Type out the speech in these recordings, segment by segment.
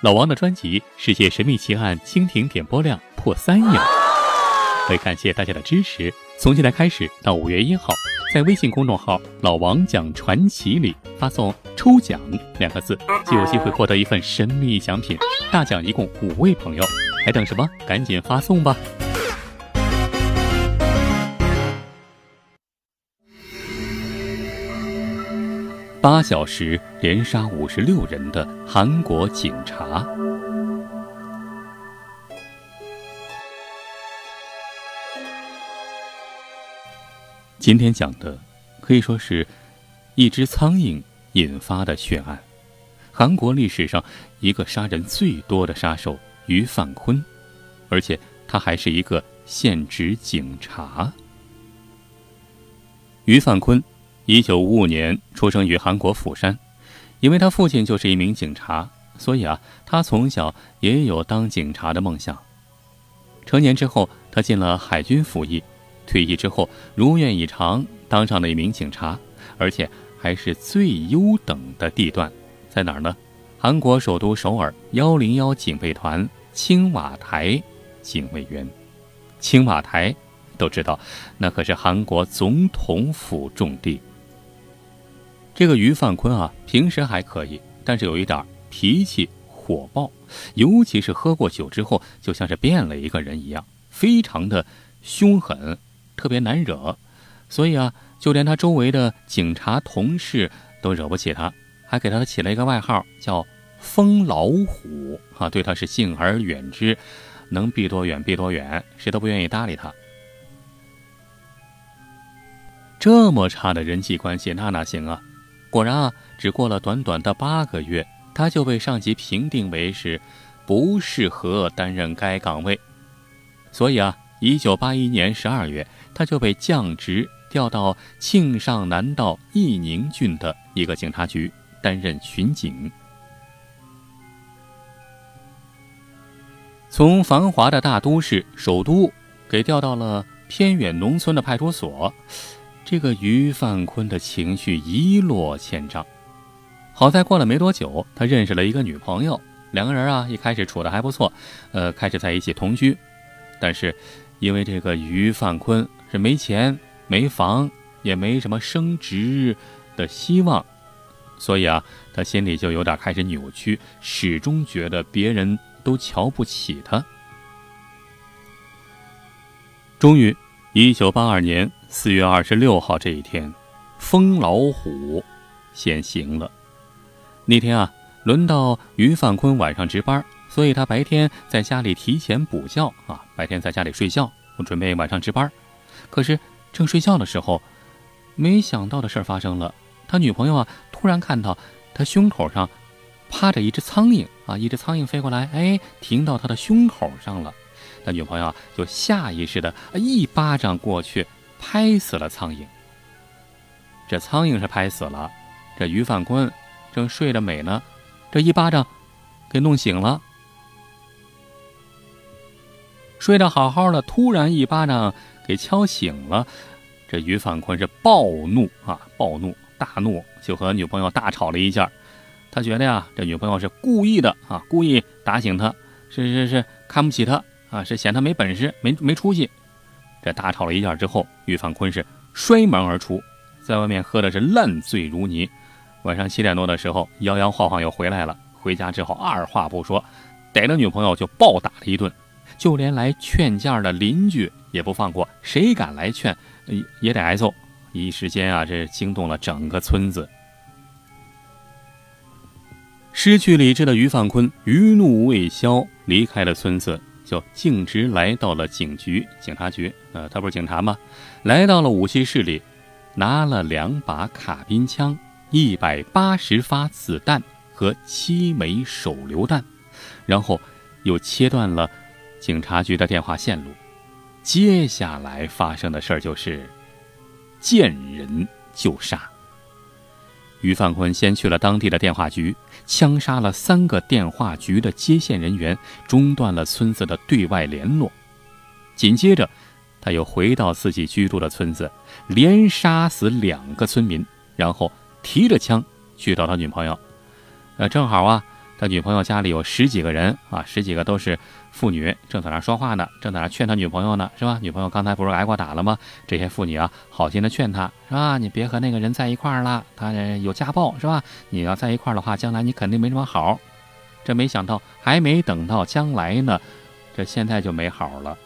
老王的专辑《世界神秘奇案》蜻蜓点播量破三亿了，为感谢大家的支持，从现在开始到五月一号，在微信公众号“老王讲传奇”里发送“抽奖”两个字，就有机会获得一份神秘奖品。大奖一共五位朋友，还等什么？赶紧发送吧！八小时连杀五十六人的韩国警察。今天讲的可以说是一只苍蝇引发的血案，韩国历史上一个杀人最多的杀手于范坤，而且他还是一个现职警察。于范坤。一九五五年出生于韩国釜山，因为他父亲就是一名警察，所以啊，他从小也有当警察的梦想。成年之后，他进了海军服役，退役之后如愿以偿当上了一名警察，而且还是最优等的地段，在哪儿呢？韩国首都首尔幺零幺警备团青瓦台警卫员。青瓦台都知道，那可是韩国总统府重地。这个于范坤啊，平时还可以，但是有一点脾气火爆，尤其是喝过酒之后，就像是变了一个人一样，非常的凶狠，特别难惹。所以啊，就连他周围的警察同事都惹不起他，还给他起了一个外号叫“疯老虎”啊，对他是敬而远之，能避多远避多远，谁都不愿意搭理他。这么差的人际关系，那哪行啊？果然啊，只过了短短的八个月，他就被上级评定为是不适合担任该岗位。所以啊，一九八一年十二月，他就被降职调到庆尚南道义宁郡的一个警察局担任巡警。从繁华的大都市首都给调到了偏远农村的派出所。这个于范坤的情绪一落千丈。好在过了没多久，他认识了一个女朋友，两个人啊一开始处的还不错，呃，开始在一起同居。但是因为这个于范坤是没钱、没房，也没什么升职的希望，所以啊，他心里就有点开始扭曲，始终觉得别人都瞧不起他。终于，一九八二年。四月二十六号这一天，疯老虎先行了。那天啊，轮到于范坤晚上值班，所以他白天在家里提前补觉啊，白天在家里睡觉，我准备晚上值班。可是正睡觉的时候，没想到的事儿发生了。他女朋友啊，突然看到他胸口上趴着一只苍蝇啊，一只苍蝇飞过来，哎，停到他的胸口上了。他女朋友啊，就下意识的一巴掌过去。拍死了苍蝇。这苍蝇是拍死了，这于范坤正睡得美呢，这一巴掌给弄醒了。睡得好好的，突然一巴掌给敲醒了，这于范坤是暴怒啊，暴怒大怒，就和女朋友大吵了一架。他觉得呀，这女朋友是故意的啊，故意打醒他，是是是看不起他啊，是嫌他没本事，没没出息。这大吵了一架之后，于范坤是摔门而出，在外面喝的是烂醉如泥。晚上七点多的时候，摇摇晃晃又回来了。回家之后，二话不说，逮着女朋友就暴打了一顿，就连来劝架的邻居也不放过，谁敢来劝，也得挨揍。一时间啊，这惊动了整个村子。失去理智的于范坤余怒未消，离开了村子。就径直来到了警局、警察局。呃，他不是警察吗？来到了武器室里，拿了两把卡宾枪、一百八十发子弹和七枚手榴弹，然后又切断了警察局的电话线路。接下来发生的事儿就是见人就杀。于范坤先去了当地的电话局，枪杀了三个电话局的接线人员，中断了村子的对外联络。紧接着，他又回到自己居住的村子，连杀死两个村民，然后提着枪去找他女朋友。呃，正好啊，他女朋友家里有十几个人啊，十几个都是妇女，正在那说话呢，正在那劝他女朋友呢，是吧？女朋友刚才不是挨过打了吗？这些妇女啊，好心的劝他，是吧？你别和那个人在一块儿了，他有家暴，是吧？你要在一块儿的话，将来你肯定没什么好。这没想到，还没等到将来呢，这现在就没好了。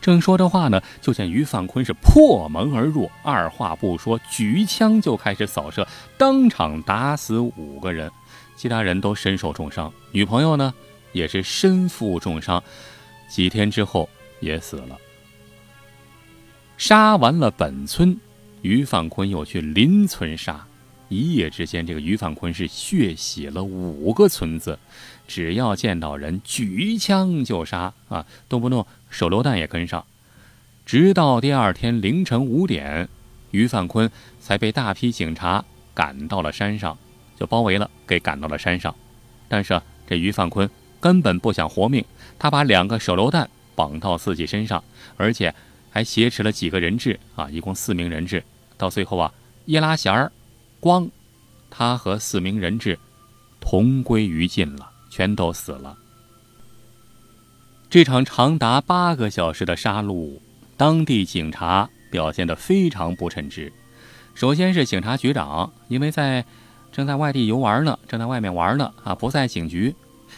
正说着话呢，就见于范坤是破门而入，二话不说，举枪就开始扫射，当场打死五个人，其他人都身受重伤。女朋友呢，也是身负重伤，几天之后也死了。杀完了本村，于范坤又去邻村杀。一夜之间，这个于范坤是血洗了五个村子，只要见到人，举枪就杀啊，动不动手榴弹也跟上。直到第二天凌晨五点，于范坤才被大批警察赶到了山上，就包围了，给赶到了山上。但是这于范坤根本不想活命，他把两个手榴弹绑到自己身上，而且还挟持了几个人质啊，一共四名人质。到最后啊，一拉弦儿。光，他和四名人质同归于尽了，全都死了。这场长达八个小时的杀戮，当地警察表现得非常不称职。首先是警察局长，因为在正在外地游玩呢，正在外面玩呢啊，不在警局。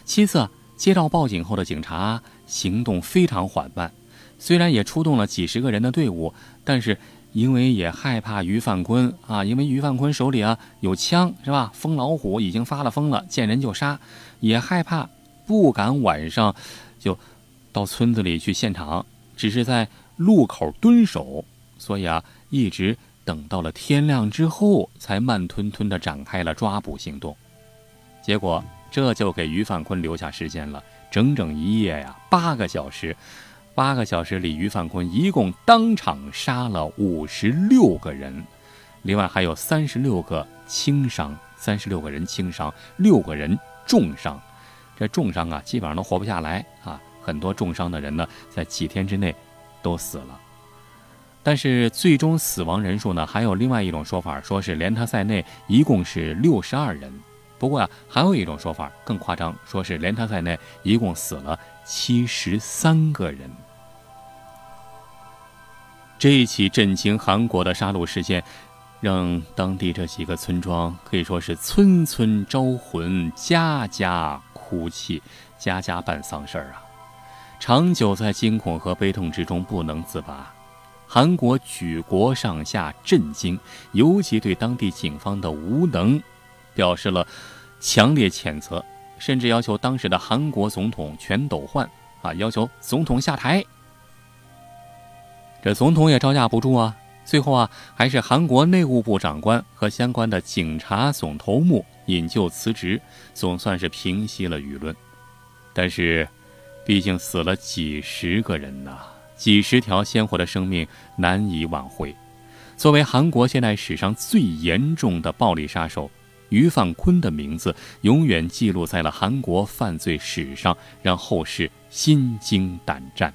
其次，接到报警后的警察行动非常缓慢，虽然也出动了几十个人的队伍，但是。因为也害怕于范坤啊，因为于范坤手里啊有枪是吧？疯老虎已经发了疯了，见人就杀，也害怕，不敢晚上就到村子里去现场，只是在路口蹲守，所以啊，一直等到了天亮之后，才慢吞吞地展开了抓捕行动。结果这就给于范坤留下时间了，整整一夜呀，八个小时。八个小时里，于范坤一共当场杀了五十六个人，另外还有三十六个轻伤，三十六个人轻伤，六个人重伤。这重伤啊，基本上都活不下来啊！很多重伤的人呢，在几天之内都死了。但是最终死亡人数呢，还有另外一种说法，说是连他在内一共是六十二人。不过啊，还有一种说法更夸张，说是连他在内一共死了七十三个人。这一起震惊韩国的杀戮事件，让当地这几个村庄可以说是村村招魂，家家哭泣，家家办丧事儿啊！长久在惊恐和悲痛之中不能自拔，韩国举国上下震惊，尤其对当地警方的无能表示了强烈谴责，甚至要求当时的韩国总统全斗焕啊，要求总统下台。这总统也招架不住啊！最后啊，还是韩国内务部长官和相关的警察总头目引咎辞职，总算是平息了舆论。但是，毕竟死了几十个人呐，几十条鲜活的生命难以挽回。作为韩国现代史上最严重的暴力杀手，于范坤的名字永远记录在了韩国犯罪史上，让后世心惊胆战。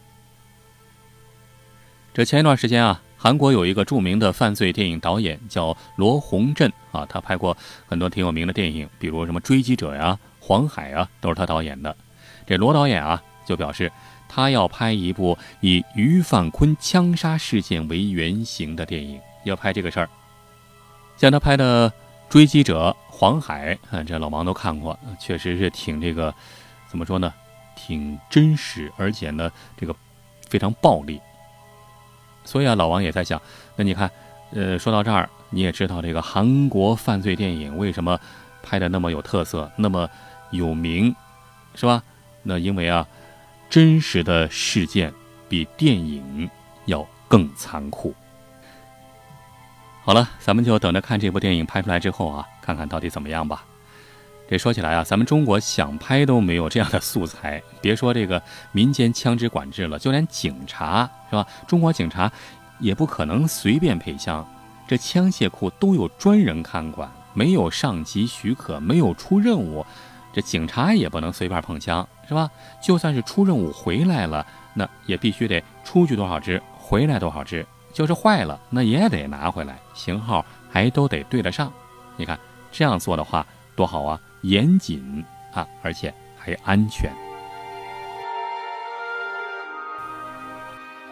这前一段时间啊，韩国有一个著名的犯罪电影导演叫罗洪镇啊，他拍过很多挺有名的电影，比如什么《追击者》呀、《黄海》啊，都是他导演的。这罗导演啊，就表示他要拍一部以于范坤枪杀事件为原型的电影，要拍这个事儿。像他拍的《追击者》《黄海》，啊这老王都看过，确实是挺这个，怎么说呢？挺真实，而且呢，这个非常暴力。所以啊，老王也在想，那你看，呃，说到这儿，你也知道这个韩国犯罪电影为什么拍的那么有特色，那么有名，是吧？那因为啊，真实的事件比电影要更残酷。好了，咱们就等着看这部电影拍出来之后啊，看看到底怎么样吧。这说起来啊，咱们中国想拍都没有这样的素材，别说这个民间枪支管制了，就连警察是吧？中国警察也不可能随便配枪，这枪械库都有专人看管，没有上级许可，没有出任务，这警察也不能随便碰枪，是吧？就算是出任务回来了，那也必须得出去多少只，回来多少只，就是坏了，那也得拿回来，型号还都得对得上。你看这样做的话。多好啊，严谨啊，而且还安全。